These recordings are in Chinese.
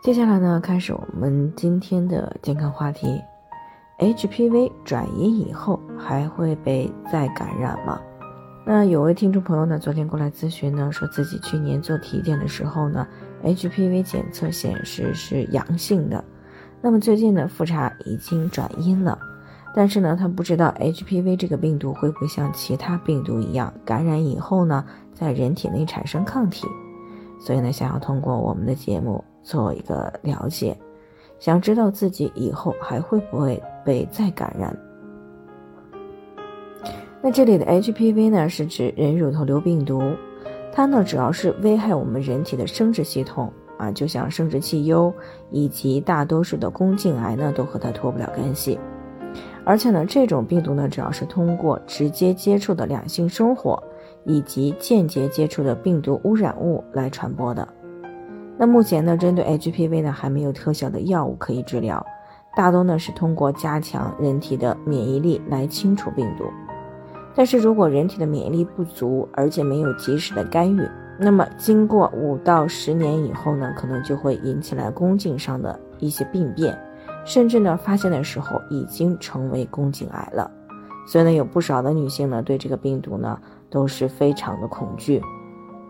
接下来呢，开始我们今天的健康话题：HPV 转移以后还会被再感染吗？那有位听众朋友呢，昨天过来咨询呢，说自己去年做体检的时候呢，HPV 检测显示是阳性的，那么最近呢复查已经转阴了，但是呢他不知道 HPV 这个病毒会不会像其他病毒一样，感染以后呢在人体内产生抗体，所以呢想要通过我们的节目。做一个了解，想知道自己以后还会不会被再感染。那这里的 HPV 呢，是指人乳头瘤病毒，它呢主要是危害我们人体的生殖系统啊，就像生殖器疣以及大多数的宫颈癌呢，都和它脱不了干系。而且呢，这种病毒呢，主要是通过直接接触的两性生活以及间接接触的病毒污染物来传播的。那目前呢，针对 HPV 呢还没有特效的药物可以治疗，大多呢是通过加强人体的免疫力来清除病毒。但是如果人体的免疫力不足，而且没有及时的干预，那么经过五到十年以后呢，可能就会引起来宫颈上的一些病变，甚至呢发现的时候已经成为宫颈癌了。所以呢，有不少的女性呢对这个病毒呢都是非常的恐惧。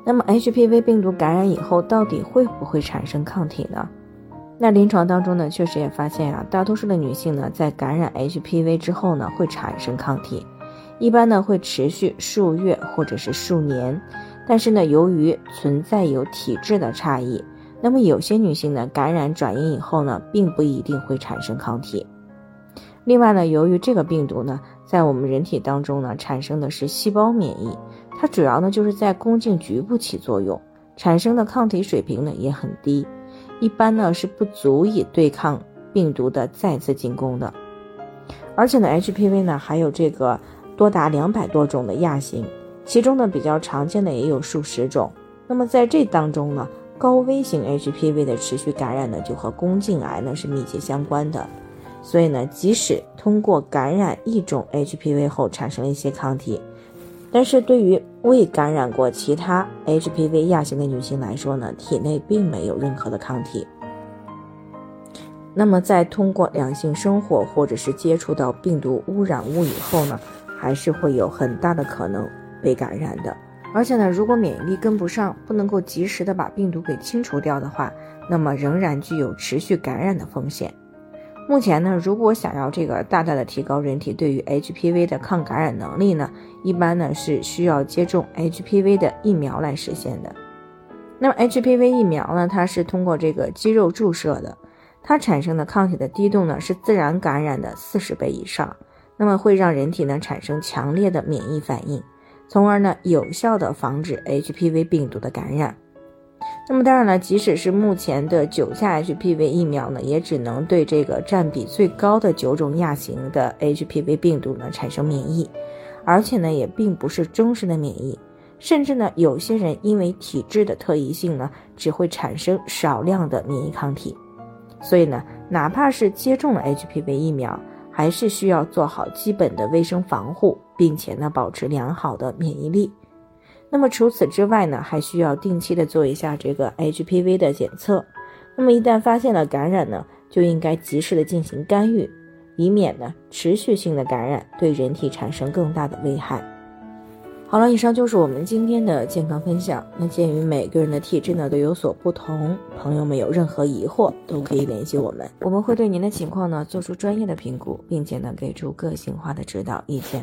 那么 HPV 病毒感染以后，到底会不会产生抗体呢？那临床当中呢，确实也发现啊，大多数的女性呢，在感染 HPV 之后呢，会产生抗体，一般呢会持续数月或者是数年。但是呢，由于存在有体质的差异，那么有些女性呢，感染转阴以后呢，并不一定会产生抗体。另外呢，由于这个病毒呢，在我们人体当中呢，产生的是细胞免疫。它主要呢就是在宫颈局部起作用，产生的抗体水平呢也很低，一般呢是不足以对抗病毒的再次进攻的。而且呢，HPV 呢还有这个多达两百多种的亚型，其中呢比较常见的也有数十种。那么在这当中呢，高危型 HPV 的持续感染呢就和宫颈癌呢是密切相关的。所以呢，即使通过感染一种 HPV 后产生了一些抗体。但是对于未感染过其他 HPV 亚型的女性来说呢，体内并没有任何的抗体。那么在通过两性生活或者是接触到病毒污染物以后呢，还是会有很大的可能被感染的。而且呢，如果免疫力跟不上，不能够及时的把病毒给清除掉的话，那么仍然具有持续感染的风险。目前呢，如果想要这个大大的提高人体对于 HPV 的抗感染能力呢，一般呢是需要接种 HPV 的疫苗来实现的。那么 HPV 疫苗呢，它是通过这个肌肉注射的，它产生的抗体的滴度呢是自然感染的四十倍以上，那么会让人体呢产生强烈的免疫反应，从而呢有效的防止 HPV 病毒的感染。那么当然了，即使是目前的九价 HPV 疫苗呢，也只能对这个占比最高的九种亚型的 HPV 病毒呢产生免疫，而且呢也并不是忠实的免疫，甚至呢有些人因为体质的特异性呢，只会产生少量的免疫抗体。所以呢，哪怕是接种了 HPV 疫苗，还是需要做好基本的卫生防护，并且呢保持良好的免疫力。那么除此之外呢，还需要定期的做一下这个 HPV 的检测。那么一旦发现了感染呢，就应该及时的进行干预，以免呢持续性的感染对人体产生更大的危害。好了，以上就是我们今天的健康分享。那鉴于每个人的体质呢都有所不同，朋友们有任何疑惑都可以联系我们，我们会对您的情况呢做出专业的评估，并且呢给出个性化的指导意见。